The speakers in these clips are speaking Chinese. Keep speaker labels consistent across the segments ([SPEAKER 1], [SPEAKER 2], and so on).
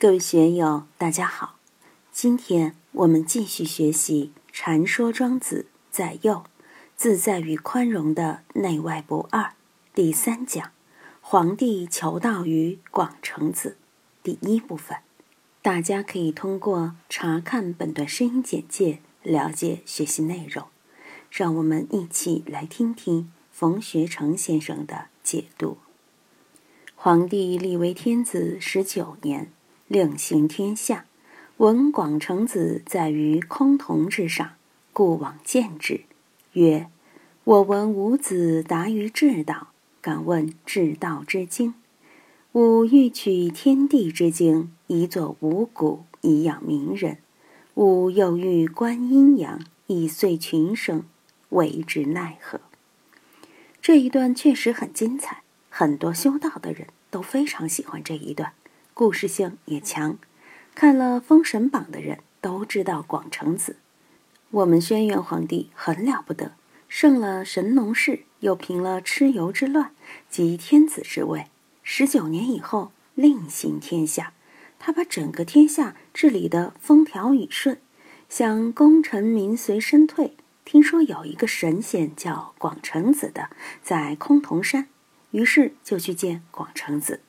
[SPEAKER 1] 各位学友，大家好。今天我们继续学习《禅说庄子在右自在与宽容的内外不二》第三讲“皇帝求道于广成子”第一部分。大家可以通过查看本段声音简介了解学习内容。让我们一起来听听冯学成先生的解读。皇帝立为天子十九年。令行天下，闻广成子在于崆峒之上，故往见之。曰：“我闻吾子达于至道，敢问至道之经。吾欲取天地之经，以作五谷，以养民人。吾又欲观阴阳，以遂群生，为之奈何？”这一段确实很精彩，很多修道的人都非常喜欢这一段。故事性也强，看了《封神榜》的人都知道广成子。我们轩辕皇帝很了不得，胜了神农氏，又平了蚩尤之乱，即天子之位。十九年以后，另行天下，他把整个天下治理得风调雨顺，想功成名随身退。听说有一个神仙叫广成子的，在崆峒山，于是就去见广成子。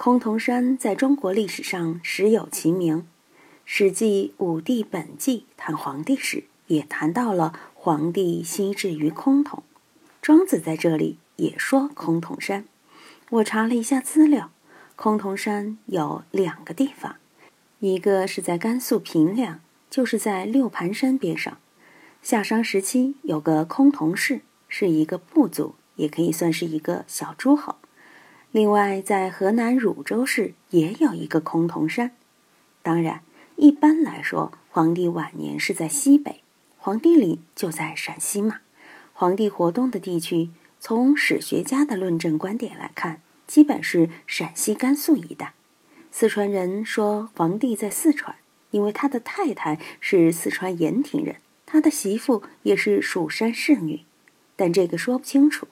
[SPEAKER 1] 崆峒山在中国历史上时有其名，《史记·武帝本纪》谈皇帝时也谈到了皇帝西至于崆峒。庄子在这里也说崆峒山。我查了一下资料，崆峒山有两个地方，一个是在甘肃平凉，就是在六盘山边上。夏商时期有个崆峒氏，是一个部族，也可以算是一个小诸侯。另外，在河南汝州市也有一个崆峒山。当然，一般来说，皇帝晚年是在西北，皇帝陵就在陕西嘛。皇帝活动的地区，从史学家的论证观点来看，基本是陕西、甘肃一带。四川人说皇帝在四川，因为他的太太是四川盐亭人，他的媳妇也是蜀山侍女，但这个说不清楚，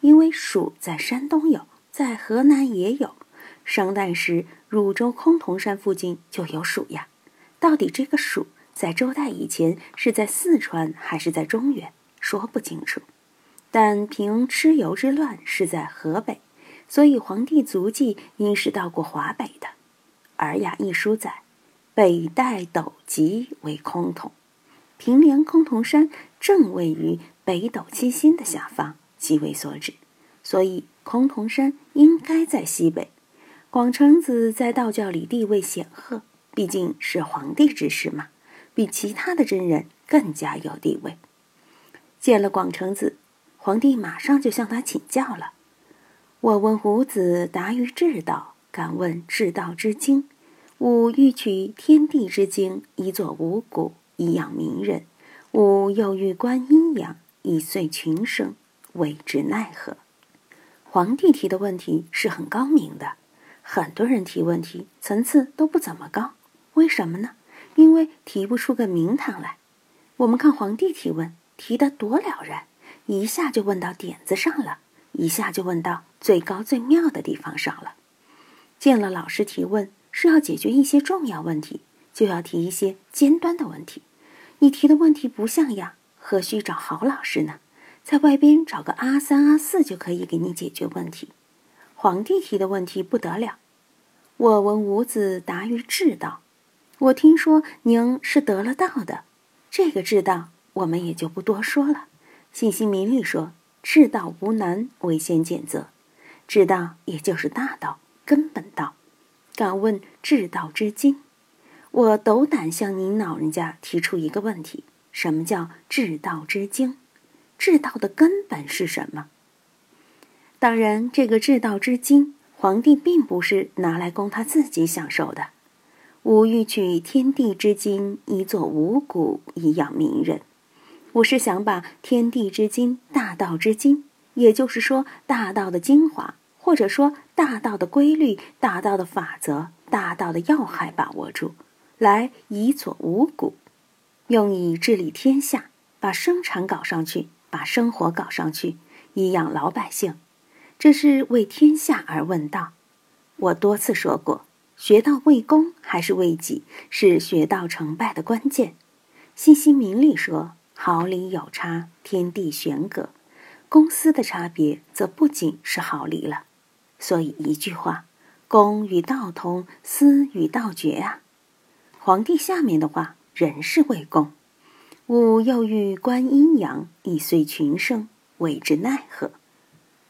[SPEAKER 1] 因为蜀在山东有。在河南也有，商代时汝州崆峒山附近就有蜀呀。到底这个蜀在周代以前是在四川还是在中原，说不清楚。但凭蚩尤之乱是在河北，所以皇帝足迹应是到过华北的。《尔雅》一书载，北代斗吉为崆峒，平凉崆峒山正位于北斗七星的下方，即为所指。所以。崆峒山应该在西北，广成子在道教里地位显赫，毕竟是皇帝之师嘛，比其他的真人更加有地位。见了广成子，皇帝马上就向他请教了：“我问胡子达于至道，敢问至道之经。吾欲取天地之经，以作五谷，以养民人。吾又欲观阴阳，以遂群生，谓之奈何？”皇帝提的问题是很高明的，很多人提问题层次都不怎么高，为什么呢？因为提不出个名堂来。我们看皇帝提问，提得多了然，一下就问到点子上了，一下就问到最高最妙的地方上了。见了老师提问是要解决一些重要问题，就要提一些尖端的问题。你提的问题不像样，何须找好老师呢？在外边找个阿三阿四就可以给你解决问题。皇帝提的问题不得了。我闻吾子达于至道，我听说您是得了道的。这个至道我们也就不多说了。信息明利说，至道无难，唯先简则。至道也就是大道，根本道。敢问至道之经？我斗胆向您老人家提出一个问题：什么叫至道之经？治道的根本是什么？当然，这个治道之经，皇帝并不是拿来供他自己享受的。吾欲取天地之经，以作五谷，以养民人。我是想把天地之经、大道之经，也就是说大道的精华，或者说大道的规律、大道的法则、大道的要害把握住，来以作五谷，用以治理天下，把生产搞上去。把生活搞上去，以养老百姓，这是为天下而问道。我多次说过，学到为公还是为己，是学到成败的关键。信息明里说：“毫厘有差，天地悬隔。”公私的差别，则不仅是毫厘了。所以一句话：“公与道同，私与道绝啊。”皇帝下面的话仍是为公。吾又欲观阴阳，以遂群生，为之奈何？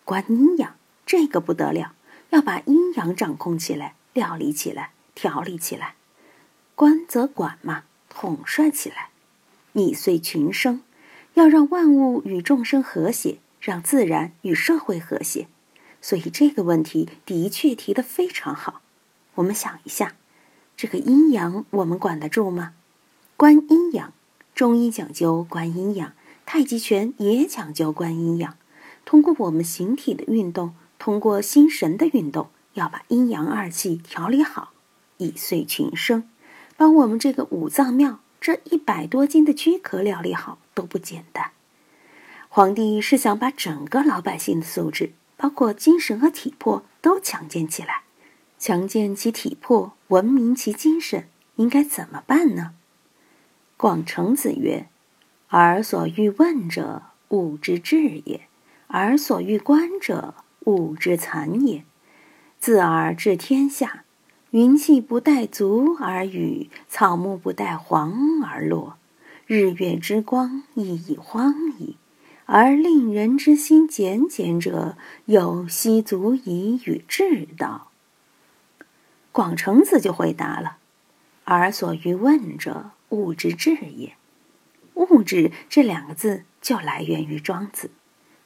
[SPEAKER 1] 观阴阳，这个不得了，要把阴阳掌控起来。料理起来，调理起来，官则管嘛，统帅起来，以遂群生，要让万物与众生和谐，让自然与社会和谐。所以这个问题的确提得非常好。我们想一下，这个阴阳我们管得住吗？观阴阳，中医讲究观阴阳，太极拳也讲究观阴阳。通过我们形体的运动，通过心神的运动。要把阴阳二气调理好，以遂群生，把我们这个五脏庙这一百多斤的躯壳料理好都不简单。皇帝是想把整个老百姓的素质，包括精神和体魄都强健起来，强健其体魄，文明其精神，应该怎么办呢？广成子曰：“尔所欲问者，物之至也；尔所欲观者，物之残也。”自尔治天下，云气不带足而雨，草木不带黄而落，日月之光亦已荒矣。而令人之心简简者，有希足以与治道。广成子就回答了：“尔所欲问者，物之至也。物质这两个字就来源于庄子，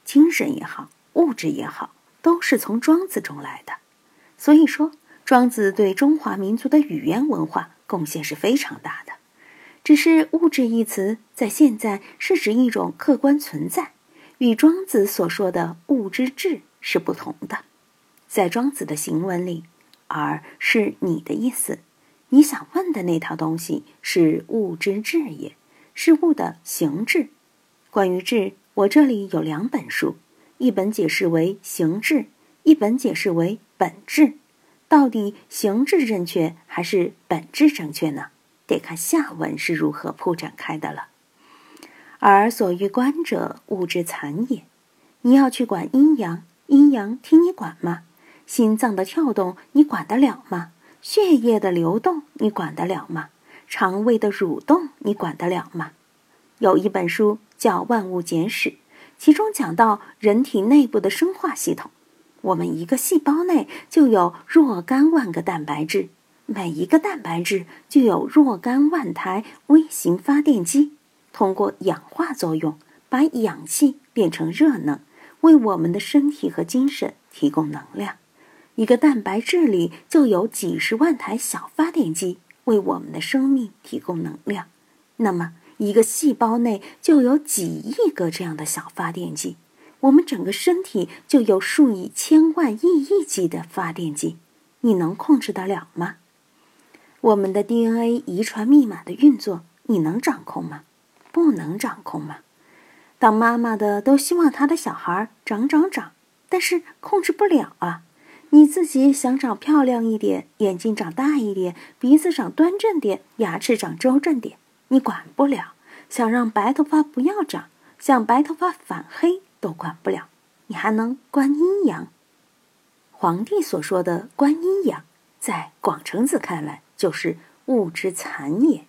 [SPEAKER 1] 精神也好，物质也好，都是从庄子中来的。”所以说，庄子对中华民族的语言文化贡献是非常大的。只是“物质”一词在现在是指一种客观存在，与庄子所说的“物之质”是不同的。在庄子的行文里，“而”是你的意思，你想问的那套东西是“物之质也”，是物的形质。关于“质”，我这里有两本书，一本解释为形质，一本解释为。本质，到底形质正确还是本质正确呢？得看下文是如何铺展开的了。而所欲观者，物之残也。你要去管阴阳，阴阳听你管吗？心脏的跳动你管得了吗？血液的流动你管得了吗？肠胃的蠕动你管得了吗？有一本书叫《万物简史》，其中讲到人体内部的生化系统。我们一个细胞内就有若干万个蛋白质，每一个蛋白质就有若干万台微型发电机，通过氧化作用把氧气变成热能，为我们的身体和精神提供能量。一个蛋白质里就有几十万台小发电机，为我们的生命提供能量。那么，一个细胞内就有几亿个这样的小发电机。我们整个身体就有数以千万亿亿计的发电机，你能控制得了吗？我们的 DNA 遗传密码的运作，你能掌控吗？不能掌控吗？当妈妈的都希望她的小孩长长长，但是控制不了啊！你自己想长漂亮一点，眼睛长大一点，鼻子长端正点，牙齿长周正点，你管不了。想让白头发不要长，想白头发反黑。都管不了，你还能观阴阳？皇帝所说的观阴阳，在广成子看来就是物之残也。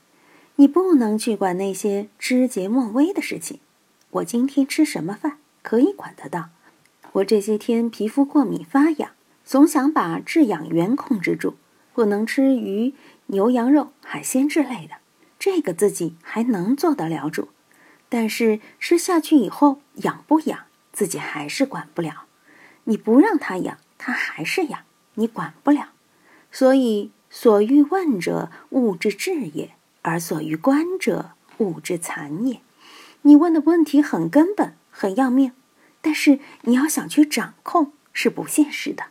[SPEAKER 1] 你不能去管那些枝节末微的事情。我今天吃什么饭可以管得到？我这些天皮肤过敏发痒，总想把致痒源控制住，不能吃鱼、牛羊肉、海鲜之类的。这个自己还能做得了主。但是吃下去以后痒不痒，自己还是管不了。你不让他养，他还是养，你管不了。所以所欲问者，物之至也；而所欲观者，物之残也。你问的问题很根本，很要命，但是你要想去掌控，是不现实的。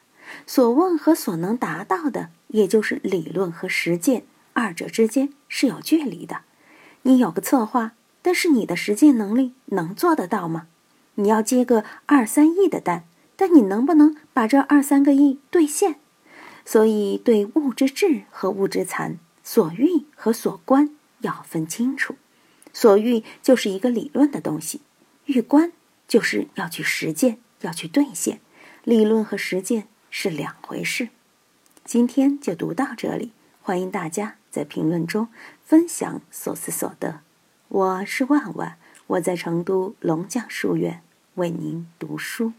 [SPEAKER 1] 所问和所能达到的，也就是理论和实践二者之间是有距离的。你有个策划。但是你的实践能力能做得到吗？你要接个二三亿的单，但你能不能把这二三个亿兑现？所以对物之质和物之残、所欲和所观要分清楚。所欲就是一个理论的东西，欲观就是要去实践、要去兑现。理论和实践是两回事。今天就读到这里，欢迎大家在评论中分享所思所得。我是万万，我在成都龙江书院为您读书。